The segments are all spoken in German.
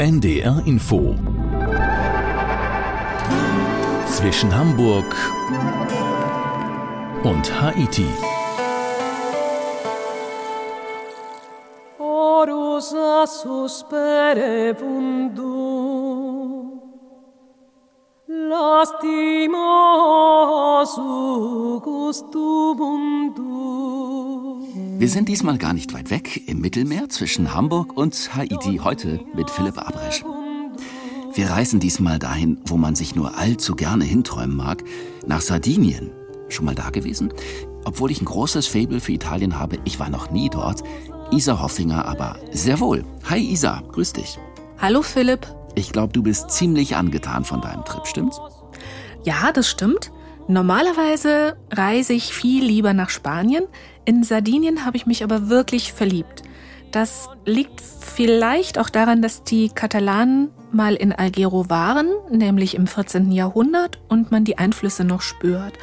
NDR Info. Zwischen Hamburg und Haiti. Orus suspere vundum Lastimosu gustum Wir sind diesmal gar nicht weit weg, im Mittelmeer zwischen Hamburg und Haiti, heute mit Philipp Abresch. Wir reisen diesmal dahin, wo man sich nur allzu gerne hinträumen mag, nach Sardinien. Schon mal da gewesen? Obwohl ich ein großes Faible für Italien habe, ich war noch nie dort. Isa Hoffinger aber sehr wohl. Hi Isa, grüß dich. Hallo Philipp. Ich glaube, du bist ziemlich angetan von deinem Trip, stimmt's? Ja, das stimmt. Normalerweise reise ich viel lieber nach Spanien. In Sardinien habe ich mich aber wirklich verliebt. Das liegt vielleicht auch daran, dass die Katalanen mal in Algero waren, nämlich im 14. Jahrhundert, und man die Einflüsse noch spürt.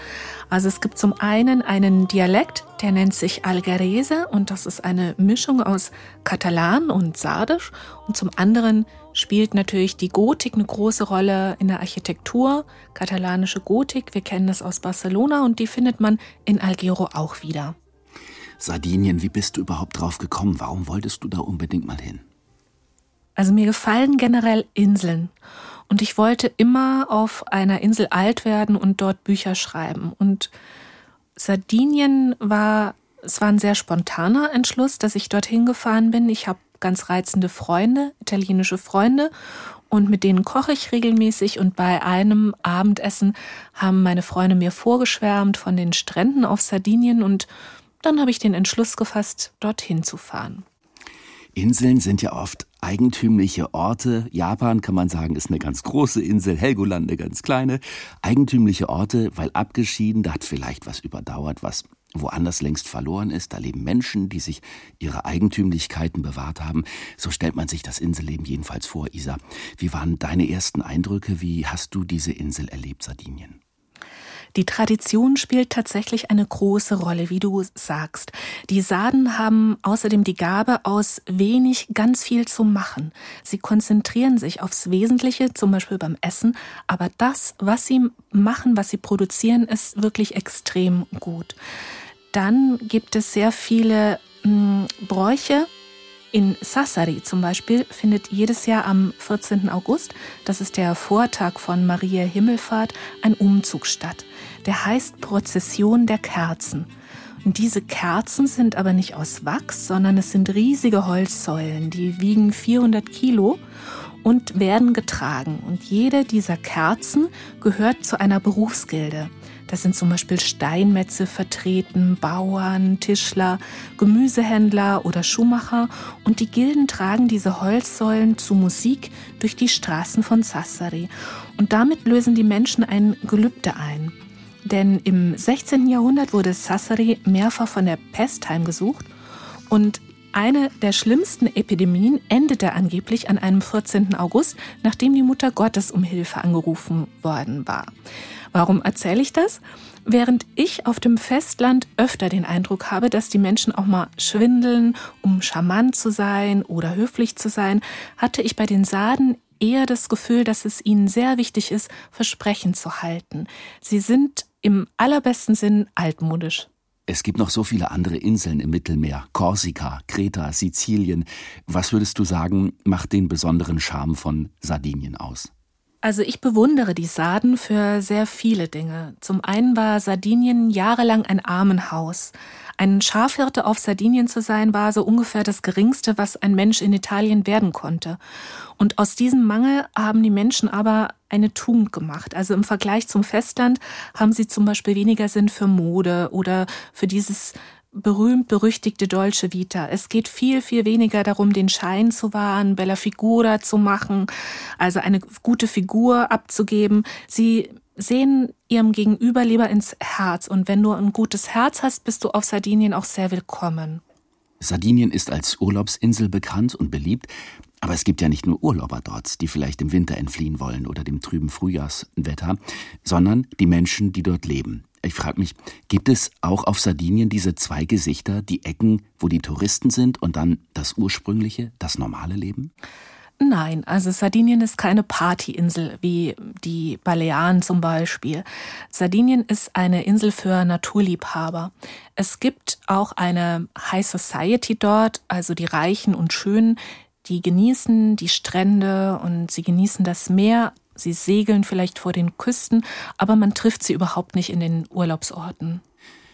Also es gibt zum einen einen Dialekt, der nennt sich Algerese und das ist eine Mischung aus Katalan und Sardisch. Und zum anderen spielt natürlich die Gotik eine große Rolle in der Architektur, katalanische Gotik. Wir kennen das aus Barcelona und die findet man in Algero auch wieder. Sardinien, wie bist du überhaupt drauf gekommen? Warum wolltest du da unbedingt mal hin? Also mir gefallen generell Inseln. Und ich wollte immer auf einer Insel alt werden und dort Bücher schreiben. Und Sardinien war, es war ein sehr spontaner Entschluss, dass ich dorthin gefahren bin. Ich habe ganz reizende Freunde, italienische Freunde. Und mit denen koche ich regelmäßig. Und bei einem Abendessen haben meine Freunde mir vorgeschwärmt von den Stränden auf Sardinien. Und dann habe ich den Entschluss gefasst, dorthin zu fahren. Inseln sind ja oft eigentümliche Orte. Japan kann man sagen, ist eine ganz große Insel, Helgoland eine ganz kleine. Eigentümliche Orte, weil abgeschieden, da hat vielleicht was überdauert, was woanders längst verloren ist. Da leben Menschen, die sich ihre Eigentümlichkeiten bewahrt haben. So stellt man sich das Inselleben jedenfalls vor, Isa. Wie waren deine ersten Eindrücke? Wie hast du diese Insel erlebt, Sardinien? Die Tradition spielt tatsächlich eine große Rolle, wie du sagst. Die Sarden haben außerdem die Gabe, aus wenig ganz viel zu machen. Sie konzentrieren sich aufs Wesentliche, zum Beispiel beim Essen, aber das, was sie machen, was sie produzieren, ist wirklich extrem gut. Dann gibt es sehr viele mh, hm, Bräuche, in Sassari zum Beispiel findet jedes Jahr am 14. August, das ist der Vortag von Maria Himmelfahrt, ein Umzug statt. Der heißt Prozession der Kerzen. Und diese Kerzen sind aber nicht aus Wachs, sondern es sind riesige Holzsäulen, die wiegen 400 Kilo und werden getragen. Und jede dieser Kerzen gehört zu einer Berufsgilde. Das sind zum Beispiel Steinmetze vertreten, Bauern, Tischler, Gemüsehändler oder Schuhmacher und die Gilden tragen diese Holzsäulen zu Musik durch die Straßen von Sassari. Und damit lösen die Menschen ein Gelübde ein. Denn im 16. Jahrhundert wurde Sassari mehrfach von der Pest heimgesucht und eine der schlimmsten Epidemien endete angeblich an einem 14. August, nachdem die Mutter Gottes um Hilfe angerufen worden war. Warum erzähle ich das? Während ich auf dem Festland öfter den Eindruck habe, dass die Menschen auch mal schwindeln, um charmant zu sein oder höflich zu sein, hatte ich bei den Saden eher das Gefühl, dass es ihnen sehr wichtig ist, Versprechen zu halten. Sie sind im allerbesten Sinn altmodisch. Es gibt noch so viele andere Inseln im Mittelmeer. Korsika, Kreta, Sizilien. Was würdest du sagen, macht den besonderen Charme von Sardinien aus? Also ich bewundere die Sarden für sehr viele Dinge. Zum einen war Sardinien jahrelang ein Armenhaus. Ein Schafhirte auf Sardinien zu sein, war so ungefähr das Geringste, was ein Mensch in Italien werden konnte. Und aus diesem Mangel haben die Menschen aber eine Tugend gemacht. Also im Vergleich zum Festland haben sie zum Beispiel weniger Sinn für Mode oder für dieses berühmt-berüchtigte Dolce Vita. Es geht viel, viel weniger darum, den Schein zu wahren, Bella Figura zu machen, also eine gute Figur abzugeben. Sie sehen ihrem Gegenüber lieber ins Herz. Und wenn du ein gutes Herz hast, bist du auf Sardinien auch sehr willkommen. Sardinien ist als Urlaubsinsel bekannt und beliebt, aber es gibt ja nicht nur Urlauber dort, die vielleicht im Winter entfliehen wollen oder dem trüben Frühjahrswetter, sondern die Menschen, die dort leben. Ich frage mich, gibt es auch auf Sardinien diese zwei Gesichter, die Ecken, wo die Touristen sind und dann das ursprüngliche, das normale Leben? Nein, also Sardinien ist keine Partyinsel wie die Balearen zum Beispiel. Sardinien ist eine Insel für Naturliebhaber. Es gibt auch eine High Society dort, also die Reichen und Schönen, die genießen die Strände und sie genießen das Meer. Sie segeln vielleicht vor den Küsten, aber man trifft sie überhaupt nicht in den Urlaubsorten.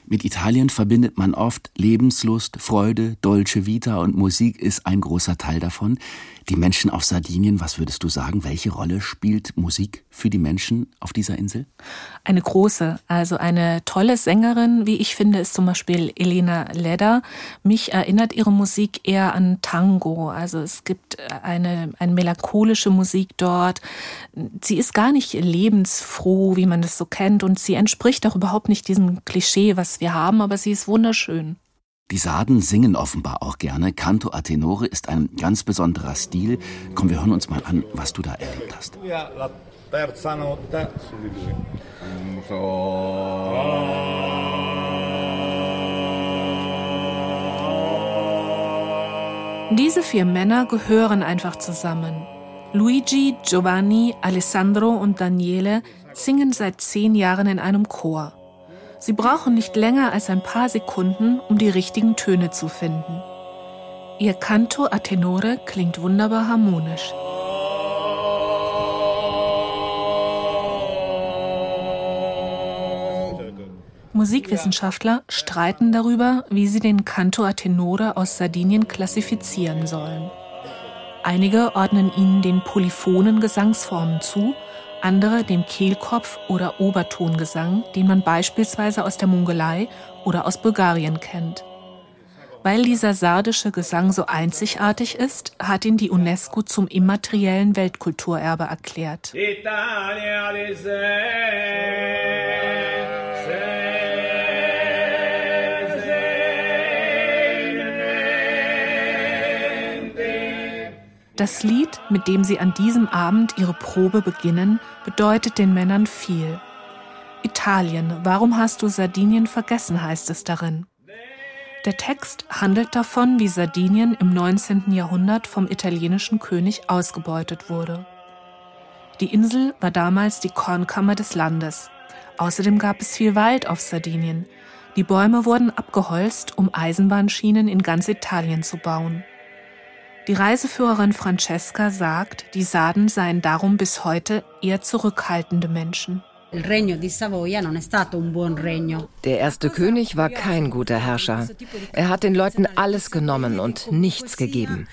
Mit Italien verbindet man oft Lebenslust, Freude, Dolce Vita und Musik ist ein großer Teil davon. Die Menschen auf Sardinien, was würdest du sagen, welche Rolle spielt Musik für die Menschen auf dieser Insel? Eine große, also eine tolle Sängerin, wie ich finde, ist zum Beispiel Elena Leder. Mich erinnert ihre Musik eher an Tango. Also es gibt eine, eine melancholische Musik dort. Sie ist gar nicht lebensfroh, wie man das so kennt und sie entspricht auch überhaupt nicht diesem Klischee, was wir haben, aber sie ist wunderschön. Die Sarden singen offenbar auch gerne. Canto a tenore ist ein ganz besonderer Stil. Komm, wir hören uns mal an, was du da erlebt hast. Diese vier Männer gehören einfach zusammen. Luigi, Giovanni, Alessandro und Daniele singen seit zehn Jahren in einem Chor. Sie brauchen nicht länger als ein paar Sekunden, um die richtigen Töne zu finden. Ihr Canto a tenore klingt wunderbar harmonisch. Musikwissenschaftler streiten darüber, wie sie den Canto a tenore aus Sardinien klassifizieren sollen. Einige ordnen ihnen den polyphonen Gesangsformen zu andere dem Kehlkopf- oder Obertongesang, den man beispielsweise aus der Mongolei oder aus Bulgarien kennt. Weil dieser sardische Gesang so einzigartig ist, hat ihn die UNESCO zum immateriellen Weltkulturerbe erklärt. Italia Das Lied, mit dem sie an diesem Abend ihre Probe beginnen, bedeutet den Männern viel. Italien, warum hast du Sardinien vergessen, heißt es darin. Der Text handelt davon, wie Sardinien im 19. Jahrhundert vom italienischen König ausgebeutet wurde. Die Insel war damals die Kornkammer des Landes. Außerdem gab es viel Wald auf Sardinien. Die Bäume wurden abgeholzt, um Eisenbahnschienen in ganz Italien zu bauen. Die Reiseführerin Francesca sagt, die Sarden seien darum bis heute eher zurückhaltende Menschen. Der erste König war kein guter Herrscher. Er hat den Leuten alles genommen und nichts gegeben.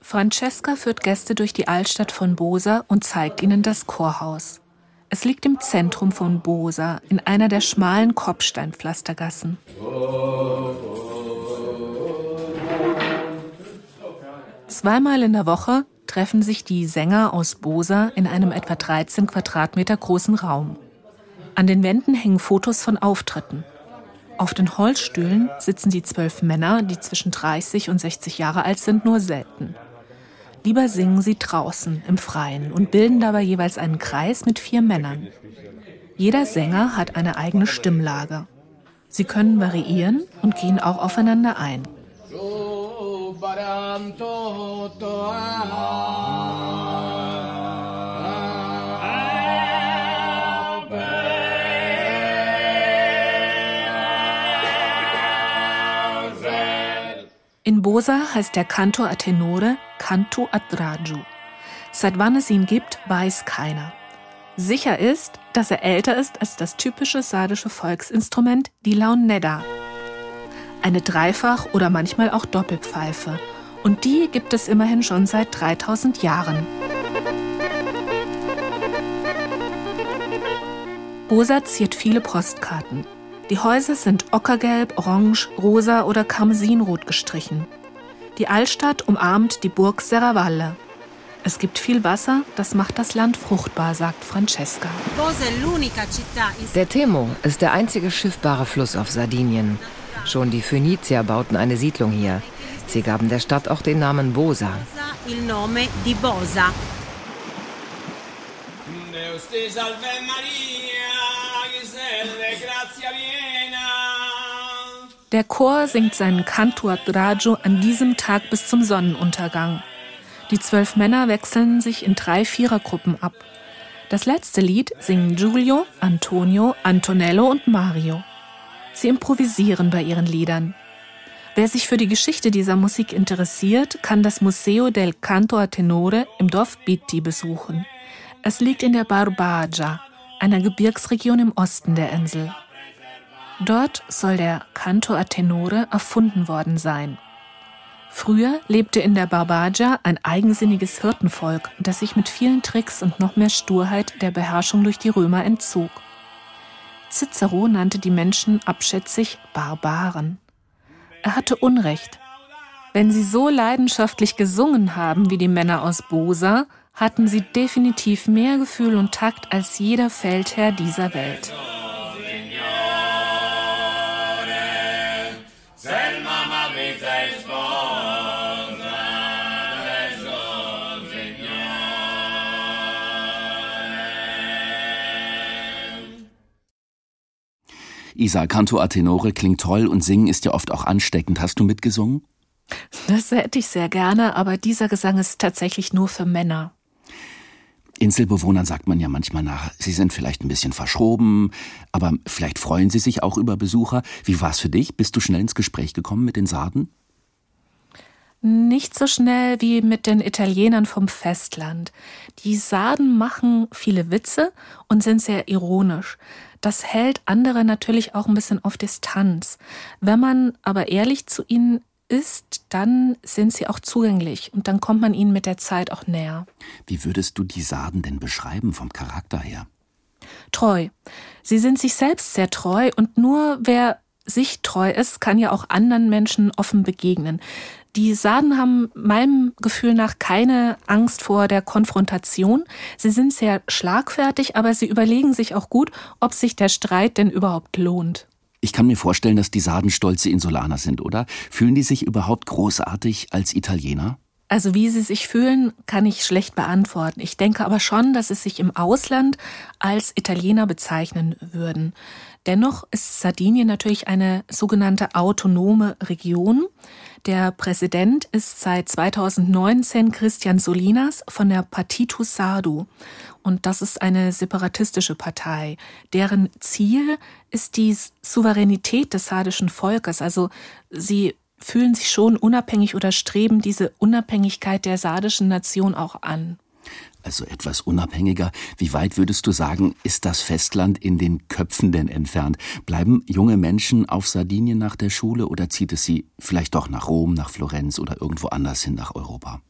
Francesca führt Gäste durch die Altstadt von Bosa und zeigt ihnen das Chorhaus. Es liegt im Zentrum von Bosa, in einer der schmalen Kopfsteinpflastergassen. Zweimal in der Woche treffen sich die Sänger aus Bosa in einem etwa 13 Quadratmeter großen Raum. An den Wänden hängen Fotos von Auftritten. Auf den Holzstühlen sitzen die zwölf Männer, die zwischen 30 und 60 Jahre alt sind, nur selten. Lieber singen sie draußen im Freien und bilden dabei jeweils einen Kreis mit vier Männern. Jeder Sänger hat eine eigene Stimmlage. Sie können variieren und gehen auch aufeinander ein. 48 In Bosa heißt der Canto a tenore Canto a Dragio. Seit wann es ihn gibt, weiß keiner. Sicher ist, dass er älter ist als das typische sardische Volksinstrument, die Launedda eine Dreifach- oder manchmal auch Doppelpfeife. Und die gibt es immerhin schon seit 3000 Jahren. Rosa ziert viele Postkarten. Die Häuser sind ockergelb, orange, rosa oder karmesinrot gestrichen. Die Altstadt umarmt die Burg Serravalle. Es gibt viel Wasser, das macht das Land fruchtbar, sagt Francesca. Der Temo ist der einzige schiffbare Fluss auf Sardinien. Schon die Phönizier bauten eine Siedlung hier. Sie gaben der Stadt auch den Namen Bosa. Der Chor singt seinen Canto Adagio an diesem Tag bis zum Sonnenuntergang. Die zwölf Männer wechseln sich in drei Vierergruppen ab. Das letzte Lied singen Giulio, Antonio, Antonello und Mario. Sie improvisieren bei ihren Liedern. Wer sich für die Geschichte dieser Musik interessiert, kann das Museo del Canto a Tenore im Dorf Bitti besuchen. Es liegt in der Barbagia, einer Gebirgsregion im Osten der Insel. Dort soll der Canto a Tenore erfunden worden sein. Früher lebte in der Barbagia ein eigensinniges Hirtenvolk, das sich mit vielen Tricks und noch mehr Sturheit der Beherrschung durch die Römer entzog. Cicero nannte die Menschen abschätzig Barbaren. Er hatte Unrecht. Wenn sie so leidenschaftlich gesungen haben wie die Männer aus Bosa, hatten sie definitiv mehr Gefühl und Takt als jeder Feldherr dieser Welt. Isa, Canto a Tenore klingt toll und Singen ist ja oft auch ansteckend. Hast du mitgesungen? Das hätte ich sehr gerne, aber dieser Gesang ist tatsächlich nur für Männer. Inselbewohnern sagt man ja manchmal nach, sie sind vielleicht ein bisschen verschroben, aber vielleicht freuen sie sich auch über Besucher. Wie war es für dich? Bist du schnell ins Gespräch gekommen mit den Sarden? Nicht so schnell wie mit den Italienern vom Festland. Die Sarden machen viele Witze und sind sehr ironisch. Das hält andere natürlich auch ein bisschen auf Distanz. Wenn man aber ehrlich zu ihnen ist, dann sind sie auch zugänglich und dann kommt man ihnen mit der Zeit auch näher. Wie würdest du die Sarden denn beschreiben vom Charakter her? Treu. Sie sind sich selbst sehr treu und nur wer sich treu ist, kann ja auch anderen Menschen offen begegnen. Die Sarden haben meinem Gefühl nach keine Angst vor der Konfrontation. Sie sind sehr schlagfertig, aber sie überlegen sich auch gut, ob sich der Streit denn überhaupt lohnt. Ich kann mir vorstellen, dass die Sarden stolze Insulaner sind, oder? Fühlen die sich überhaupt großartig als Italiener? Also wie sie sich fühlen, kann ich schlecht beantworten. Ich denke aber schon, dass sie sich im Ausland als Italiener bezeichnen würden. Dennoch ist Sardinien natürlich eine sogenannte autonome Region. Der Präsident ist seit 2019 Christian Solinas von der Partito Sardo. Und das ist eine separatistische Partei. Deren Ziel ist die Souveränität des sardischen Volkes. Also sie fühlen sich schon unabhängig oder streben diese Unabhängigkeit der sardischen Nation auch an also etwas unabhängiger, wie weit würdest du sagen, ist das Festland in den Köpfen denn entfernt? Bleiben junge Menschen auf Sardinien nach der Schule oder zieht es sie vielleicht doch nach Rom, nach Florenz oder irgendwo anders hin nach Europa?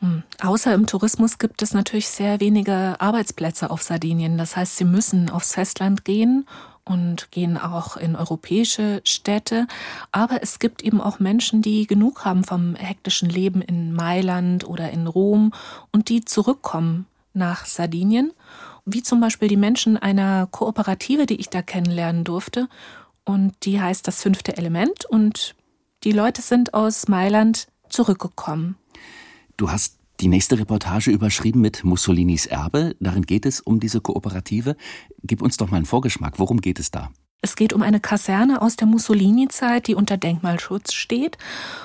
Hm. Außer im Tourismus gibt es natürlich sehr wenige Arbeitsplätze auf Sardinien. Das heißt, sie müssen aufs Festland gehen und gehen auch in europäische Städte. Aber es gibt eben auch Menschen, die genug haben vom hektischen Leben in Mailand oder in Rom und die zurückkommen nach Sardinien, wie zum Beispiel die Menschen einer Kooperative, die ich da kennenlernen durfte. Und die heißt das fünfte Element und die Leute sind aus Mailand zurückgekommen. Du hast die nächste Reportage überschrieben mit Mussolinis Erbe. Darin geht es um diese Kooperative. Gib uns doch mal einen Vorgeschmack. Worum geht es da? Es geht um eine Kaserne aus der Mussolini-Zeit, die unter Denkmalschutz steht.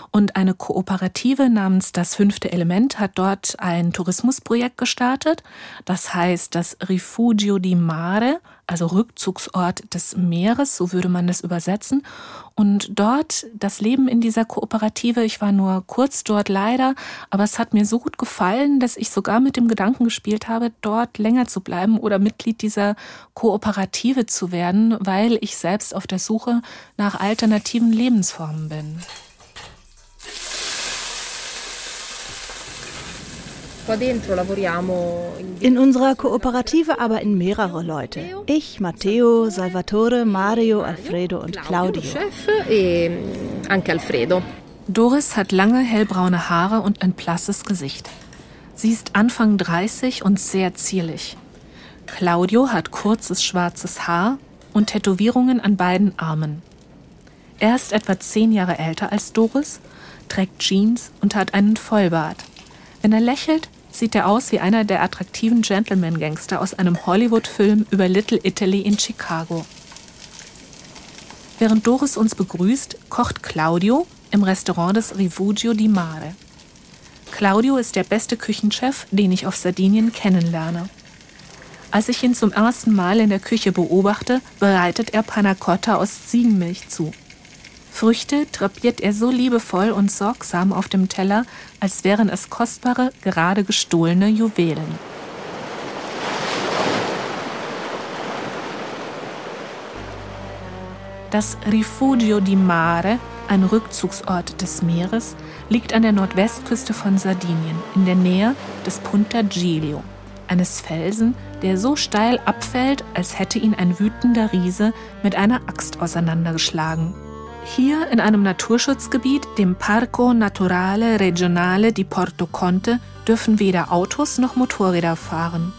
Und eine Kooperative namens Das fünfte Element hat dort ein Tourismusprojekt gestartet. Das heißt das Rifugio di Mare, also Rückzugsort des Meeres, so würde man das übersetzen. Und dort das Leben in dieser Kooperative, ich war nur kurz dort leider, aber es hat mir so gut gefallen, dass ich sogar mit dem Gedanken gespielt habe, dort länger zu bleiben oder Mitglied dieser Kooperative zu werden, weil ich selbst auf der Suche nach alternativen Lebensformen bin. In unserer Kooperative arbeiten mehrere Leute. Ich, Matteo, Salvatore, Mario, Alfredo und Claudio. E Doris hat lange hellbraune Haare und ein blasses Gesicht. Sie ist Anfang 30 und sehr zierlich. Claudio hat kurzes schwarzes Haar und Tätowierungen an beiden Armen. Er ist etwa zehn Jahre älter als Doris, trägt Jeans und hat einen Vollbart. Wenn er lächelt, sieht er aus wie einer der attraktiven Gentleman-Gangster aus einem Hollywood-Film über Little Italy in Chicago. Während Doris uns begrüßt, kocht Claudio im Restaurant des Rifugio di Mare. Claudio ist der beste Küchenchef, den ich auf Sardinien kennenlerne. Als ich ihn zum ersten Mal in der Küche beobachte, bereitet er Panna Cotta aus Ziegenmilch zu. Früchte drapiert er so liebevoll und sorgsam auf dem Teller, als wären es kostbare, gerade gestohlene Juwelen. Das Rifugio di Mare, ein Rückzugsort des Meeres, liegt an der Nordwestküste von Sardinien in der Nähe des Punta Giglio, eines Felsen, der so steil abfällt, als hätte ihn ein wütender Riese mit einer Axt auseinandergeschlagen. Hier in einem Naturschutzgebiet, dem Parco Naturale Regionale di Porto Conte, dürfen weder Autos noch Motorräder fahren.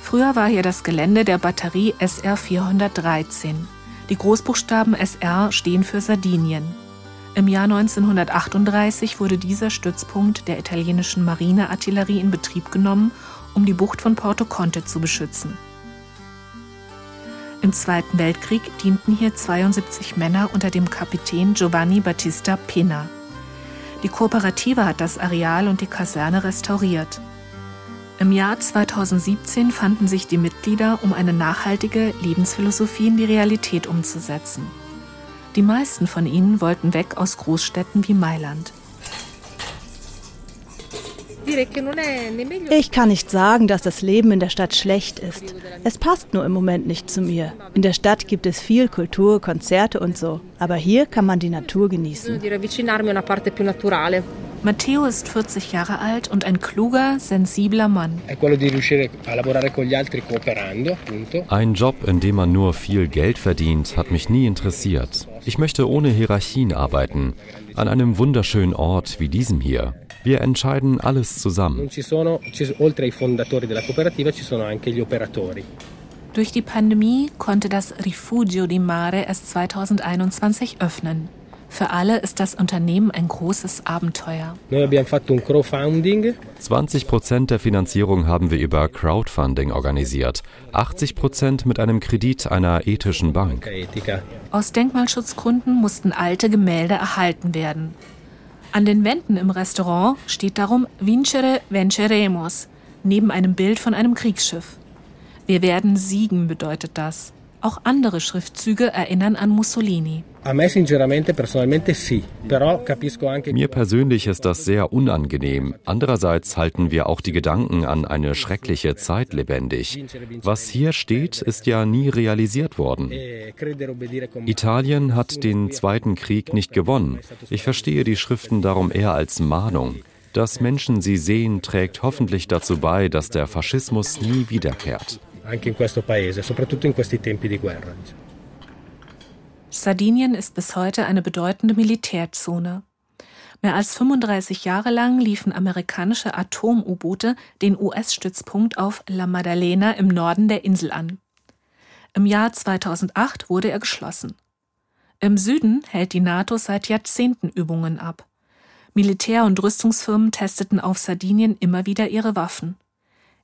Früher war hier das Gelände der Batterie SR 413. Die Großbuchstaben SR stehen für Sardinien. Im Jahr 1938 wurde dieser Stützpunkt der italienischen Marineartillerie in Betrieb genommen, um die Bucht von Porto Conte zu beschützen. Im Zweiten Weltkrieg dienten hier 72 Männer unter dem Kapitän Giovanni Battista Pena. Die Kooperative hat das Areal und die Kaserne restauriert. Im Jahr 2017 fanden sich die Mitglieder, um eine nachhaltige Lebensphilosophie in die Realität umzusetzen. Die meisten von ihnen wollten weg aus Großstädten wie Mailand. Ich kann nicht sagen, dass das Leben in der Stadt schlecht ist. Es passt nur im Moment nicht zu mir. In der Stadt gibt es viel Kultur, Konzerte und so. Aber hier kann man die Natur genießen. Matteo ist 40 Jahre alt und ein kluger, sensibler Mann. Ein Job, in dem man nur viel Geld verdient, hat mich nie interessiert. Ich möchte ohne Hierarchien arbeiten, an einem wunderschönen Ort wie diesem hier. Wir entscheiden alles zusammen. Durch die Pandemie konnte das Rifugio di Mare erst 2021 öffnen. Für alle ist das Unternehmen ein großes Abenteuer. 20 Prozent der Finanzierung haben wir über Crowdfunding organisiert, 80 Prozent mit einem Kredit einer ethischen Bank. Aus Denkmalschutzgründen mussten alte Gemälde erhalten werden. An den Wänden im Restaurant steht darum Vincere venceremos, neben einem Bild von einem Kriegsschiff. Wir werden siegen bedeutet das. Auch andere Schriftzüge erinnern an Mussolini. Mir persönlich ist das sehr unangenehm. Andererseits halten wir auch die Gedanken an eine schreckliche Zeit lebendig. Was hier steht, ist ja nie realisiert worden. E Italien hat den Zweiten Krieg nicht gewonnen. Ich verstehe die Schriften darum eher als Mahnung. Dass Menschen sie sehen, trägt hoffentlich dazu bei, dass der Faschismus nie wiederkehrt. Anche in questo paese, soprattutto in questi tempi di guerra. Sardinien ist bis heute eine bedeutende Militärzone. Mehr als 35 Jahre lang liefen amerikanische Atom-U-Boote den US-Stützpunkt auf La Maddalena im Norden der Insel an. Im Jahr 2008 wurde er geschlossen. Im Süden hält die NATO seit Jahrzehnten Übungen ab. Militär- und Rüstungsfirmen testeten auf Sardinien immer wieder ihre Waffen.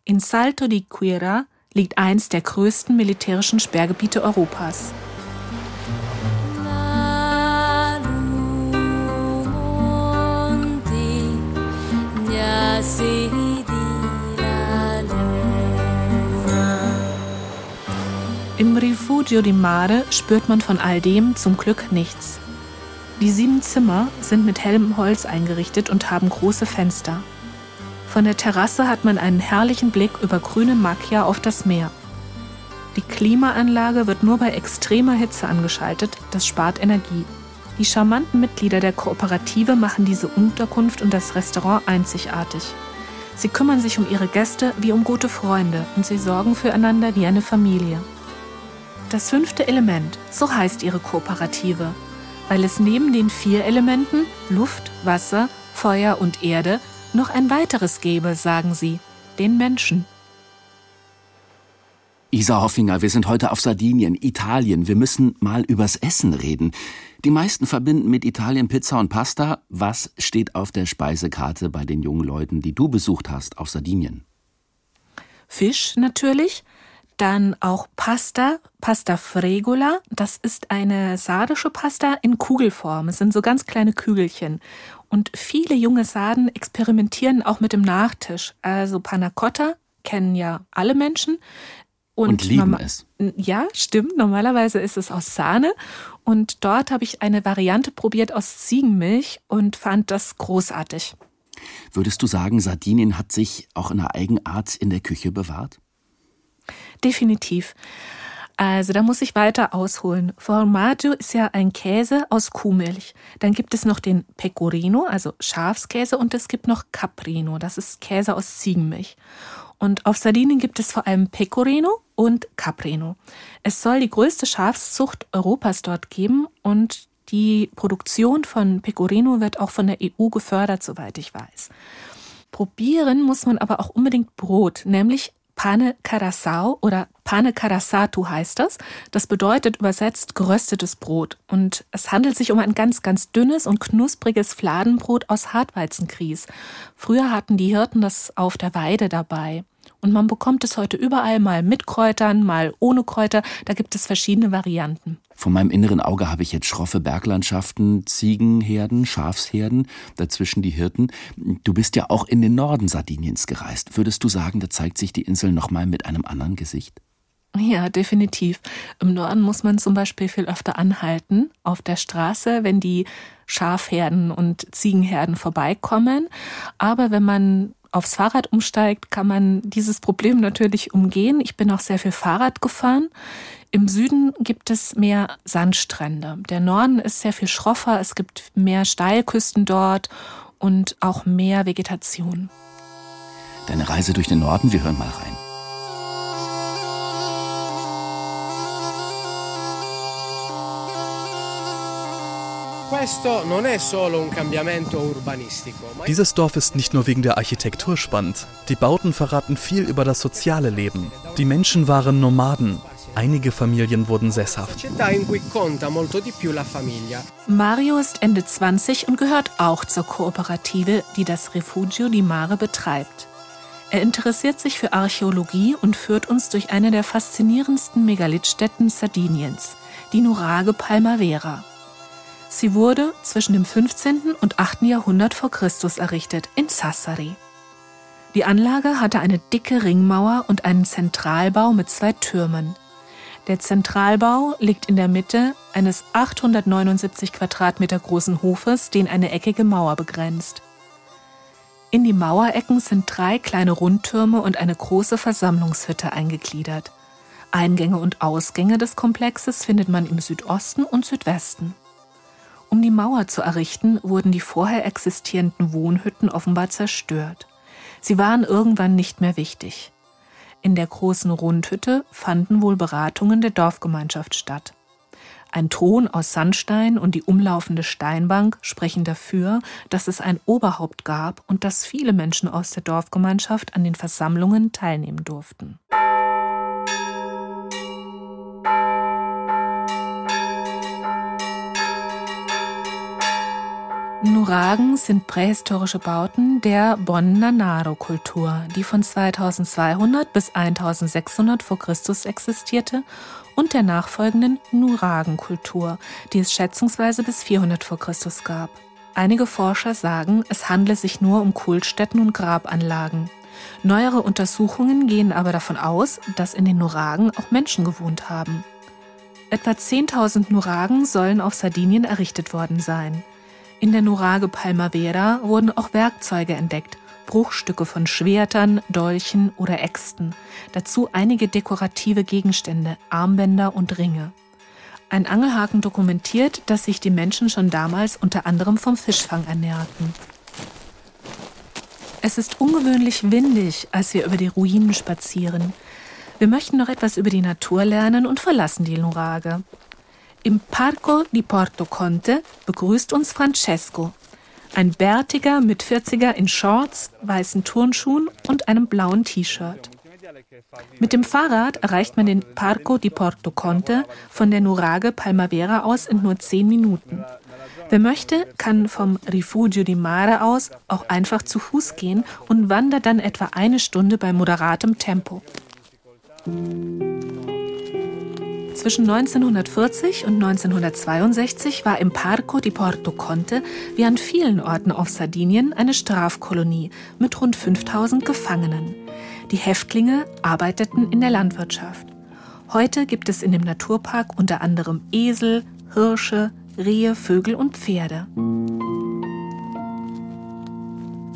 In Salto di Quira liegt eins der größten militärischen Sperrgebiete Europas. Im Rifugio di Mare spürt man von all dem zum Glück nichts. Die sieben Zimmer sind mit hellem Holz eingerichtet und haben große Fenster. Von der Terrasse hat man einen herrlichen Blick über grüne Macchia auf das Meer. Die Klimaanlage wird nur bei extremer Hitze angeschaltet, das spart Energie. Die charmanten Mitglieder der Kooperative machen diese Unterkunft und das Restaurant einzigartig. Sie kümmern sich um ihre Gäste wie um gute Freunde und sie sorgen füreinander wie eine Familie. Das fünfte Element, so heißt ihre Kooperative, weil es neben den vier Elementen Luft, Wasser, Feuer und Erde noch ein weiteres gäbe, sagen sie, den Menschen. Isa Hoffinger, wir sind heute auf Sardinien, Italien. Wir müssen mal übers Essen reden. Die meisten verbinden mit Italien Pizza und Pasta. Was steht auf der Speisekarte bei den jungen Leuten, die du besucht hast auf Sardinien? Fisch natürlich. Dann auch Pasta, Pasta Fregola. Das ist eine sardische Pasta in Kugelform. Es sind so ganz kleine Kügelchen. Und viele junge Sarden experimentieren auch mit dem Nachtisch. Also Panna Cotta kennen ja alle Menschen. Und, und lieben es. Ja, stimmt. Normalerweise ist es aus Sahne. Und dort habe ich eine Variante probiert aus Ziegenmilch und fand das großartig. Würdest du sagen, Sardinien hat sich auch in einer Eigenart in der Küche bewahrt? Definitiv. Also da muss ich weiter ausholen. Formaggio ist ja ein Käse aus Kuhmilch. Dann gibt es noch den Pecorino, also Schafskäse, und es gibt noch Caprino, das ist Käse aus Ziegenmilch. Und auf Sardinien gibt es vor allem Pecorino und Caprino. Es soll die größte Schafszucht Europas dort geben und die Produktion von Pecorino wird auch von der EU gefördert, soweit ich weiß. Probieren muss man aber auch unbedingt Brot, nämlich Pane Carasau oder Pane Carasatu heißt das. Das bedeutet übersetzt geröstetes Brot. Und es handelt sich um ein ganz, ganz dünnes und knuspriges Fladenbrot aus Hartweizengrieß. Früher hatten die Hirten das auf der Weide dabei. Und man bekommt es heute überall mal mit Kräutern, mal ohne Kräuter. Da gibt es verschiedene Varianten. Vor meinem inneren Auge habe ich jetzt schroffe Berglandschaften, Ziegenherden, Schafsherden, dazwischen die Hirten. Du bist ja auch in den Norden Sardiniens gereist. Würdest du sagen, da zeigt sich die Insel nochmal mit einem anderen Gesicht? Ja, definitiv. Im Norden muss man zum Beispiel viel öfter anhalten auf der Straße, wenn die Schafherden und Ziegenherden vorbeikommen. Aber wenn man aufs Fahrrad umsteigt, kann man dieses Problem natürlich umgehen. Ich bin auch sehr viel Fahrrad gefahren. Im Süden gibt es mehr Sandstrände. Der Norden ist sehr viel schroffer. Es gibt mehr Steilküsten dort und auch mehr Vegetation. Deine Reise durch den Norden, wir hören mal rein. Dieses Dorf ist nicht nur wegen der Architektur spannend. Die Bauten verraten viel über das soziale Leben. Die Menschen waren Nomaden. Einige Familien wurden sesshaft. Mario ist Ende 20 und gehört auch zur Kooperative, die das Refugio di Mare betreibt. Er interessiert sich für Archäologie und führt uns durch eine der faszinierendsten Megalithstätten Sardiniens, die Nuraghe Palmavera. Sie wurde zwischen dem 15. und 8. Jahrhundert vor Christus errichtet in Sassari. Die Anlage hatte eine dicke Ringmauer und einen Zentralbau mit zwei Türmen. Der Zentralbau liegt in der Mitte eines 879 Quadratmeter großen Hofes, den eine eckige Mauer begrenzt. In die Mauerecken sind drei kleine Rundtürme und eine große Versammlungshütte eingegliedert. Eingänge und Ausgänge des Komplexes findet man im Südosten und Südwesten. Um die Mauer zu errichten, wurden die vorher existierenden Wohnhütten offenbar zerstört. Sie waren irgendwann nicht mehr wichtig. In der großen Rundhütte fanden wohl Beratungen der Dorfgemeinschaft statt. Ein Thron aus Sandstein und die umlaufende Steinbank sprechen dafür, dass es ein Oberhaupt gab und dass viele Menschen aus der Dorfgemeinschaft an den Versammlungen teilnehmen durften. Nuragen sind prähistorische Bauten der Bonnanaro-Kultur, die von 2200 bis 1600 vor Christus existierte, und der nachfolgenden Nuragen-Kultur, die es schätzungsweise bis 400 vor Christus gab. Einige Forscher sagen, es handle sich nur um Kultstätten und Grabanlagen. Neuere Untersuchungen gehen aber davon aus, dass in den Nuragen auch Menschen gewohnt haben. Etwa 10.000 Nuragen sollen auf Sardinien errichtet worden sein. In der Nurage Palmavera wurden auch Werkzeuge entdeckt, Bruchstücke von Schwertern, Dolchen oder Äxten, dazu einige dekorative Gegenstände, Armbänder und Ringe. Ein Angelhaken dokumentiert, dass sich die Menschen schon damals unter anderem vom Fischfang ernährten. Es ist ungewöhnlich windig, als wir über die Ruinen spazieren. Wir möchten noch etwas über die Natur lernen und verlassen die Nurage. Im Parco di Porto Conte begrüßt uns Francesco, ein Bärtiger mit 40er in Shorts, weißen Turnschuhen und einem blauen T-Shirt. Mit dem Fahrrad erreicht man den Parco di Porto Conte von der Nurage Palmavera aus in nur 10 Minuten. Wer möchte, kann vom Rifugio di Mare aus auch einfach zu Fuß gehen und wandert dann etwa eine Stunde bei moderatem Tempo. Zwischen 1940 und 1962 war im Parco di Porto Conte wie an vielen Orten auf Sardinien eine Strafkolonie mit rund 5000 Gefangenen. Die Häftlinge arbeiteten in der Landwirtschaft. Heute gibt es in dem Naturpark unter anderem Esel, Hirsche, Rehe, Vögel und Pferde.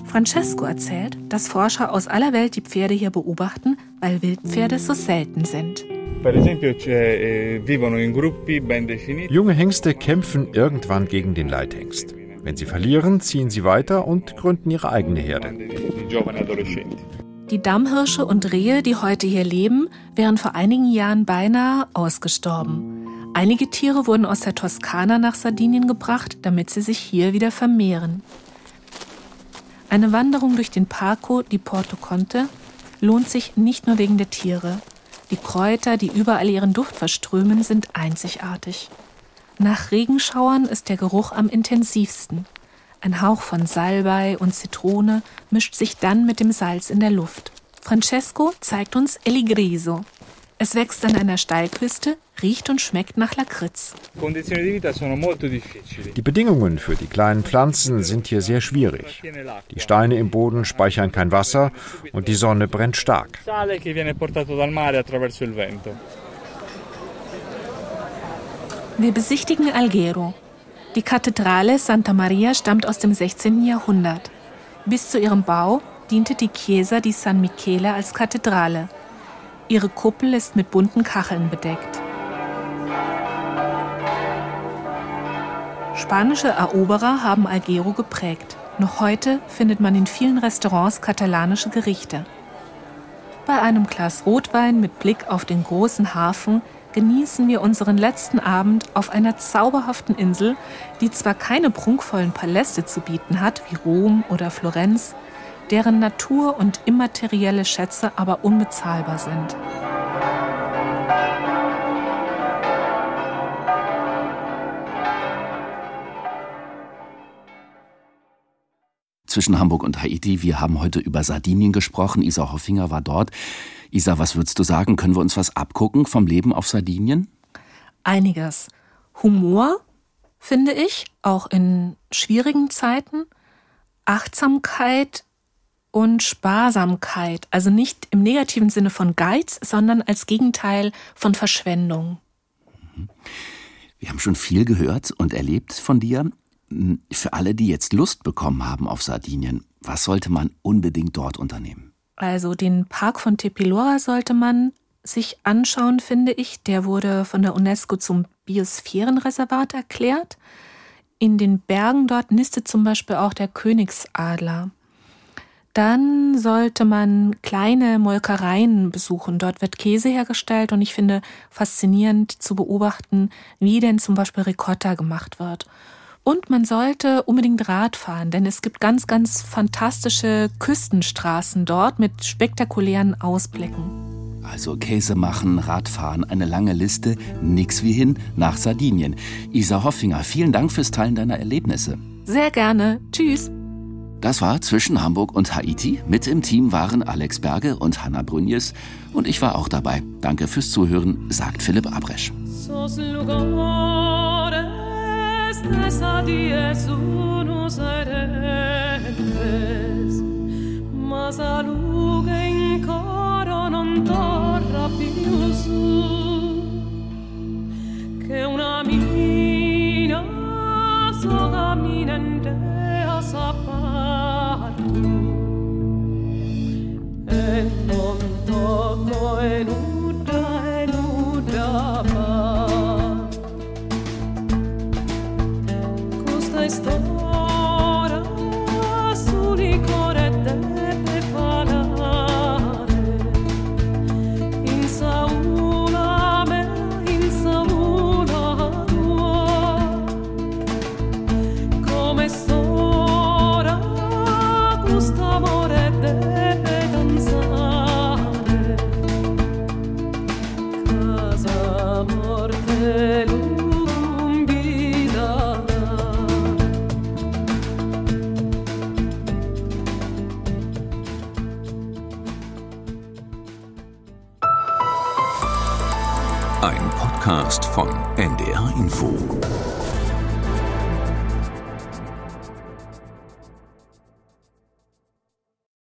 Francesco erzählt, dass Forscher aus aller Welt die Pferde hier beobachten, weil Wildpferde so selten sind. Eh, Junge Hengste kämpfen irgendwann gegen den Leithengst. Wenn sie verlieren, ziehen sie weiter und gründen ihre eigene Herde. Die Dammhirsche und Rehe, die heute hier leben, wären vor einigen Jahren beinahe ausgestorben. Einige Tiere wurden aus der Toskana nach Sardinien gebracht, damit sie sich hier wieder vermehren. Eine Wanderung durch den Parco di Porto Conte lohnt sich nicht nur wegen der Tiere. Die Kräuter, die überall ihren Duft verströmen, sind einzigartig. Nach Regenschauern ist der Geruch am intensivsten. Ein Hauch von Salbei und Zitrone mischt sich dann mit dem Salz in der Luft. Francesco zeigt uns Eligriso. Es wächst an einer Steilküste, riecht und schmeckt nach Lakritz. Die Bedingungen für die kleinen Pflanzen sind hier sehr schwierig. Die Steine im Boden speichern kein Wasser und die Sonne brennt stark. Wir besichtigen Alghero. Die Kathedrale Santa Maria stammt aus dem 16. Jahrhundert. Bis zu ihrem Bau diente die Chiesa di San Michele als Kathedrale. Ihre Kuppel ist mit bunten Kacheln bedeckt. Spanische Eroberer haben Alghero geprägt. Noch heute findet man in vielen Restaurants katalanische Gerichte. Bei einem Glas Rotwein mit Blick auf den großen Hafen genießen wir unseren letzten Abend auf einer zauberhaften Insel, die zwar keine prunkvollen Paläste zu bieten hat wie Rom oder Florenz, deren Natur und immaterielle Schätze aber unbezahlbar sind. zwischen Hamburg und Haiti. Wir haben heute über Sardinien gesprochen. Isa Hoffinger war dort. Isa, was würdest du sagen? Können wir uns was abgucken vom Leben auf Sardinien? Einiges. Humor, finde ich, auch in schwierigen Zeiten. Achtsamkeit und Sparsamkeit. Also nicht im negativen Sinne von Geiz, sondern als Gegenteil von Verschwendung. Wir haben schon viel gehört und erlebt von dir. Für alle, die jetzt Lust bekommen haben auf Sardinien, was sollte man unbedingt dort unternehmen? Also den Park von Tepilora sollte man sich anschauen, finde ich. Der wurde von der UNESCO zum Biosphärenreservat erklärt. In den Bergen dort nistet zum Beispiel auch der Königsadler. Dann sollte man kleine Molkereien besuchen. Dort wird Käse hergestellt und ich finde faszinierend zu beobachten, wie denn zum Beispiel Ricotta gemacht wird. Und man sollte unbedingt Rad fahren, denn es gibt ganz, ganz fantastische Küstenstraßen dort mit spektakulären Ausblicken. Also Käse machen, Radfahren, eine lange Liste, nix wie hin nach Sardinien. Isa Hoffinger, vielen Dank fürs Teilen deiner Erlebnisse. Sehr gerne. Tschüss. Das war zwischen Hamburg und Haiti. Mit im Team waren Alex Berge und Hanna Brünjes. Und ich war auch dabei. Danke fürs Zuhören, sagt Philipp Abresch. Che una mina so camminante a sappartu, e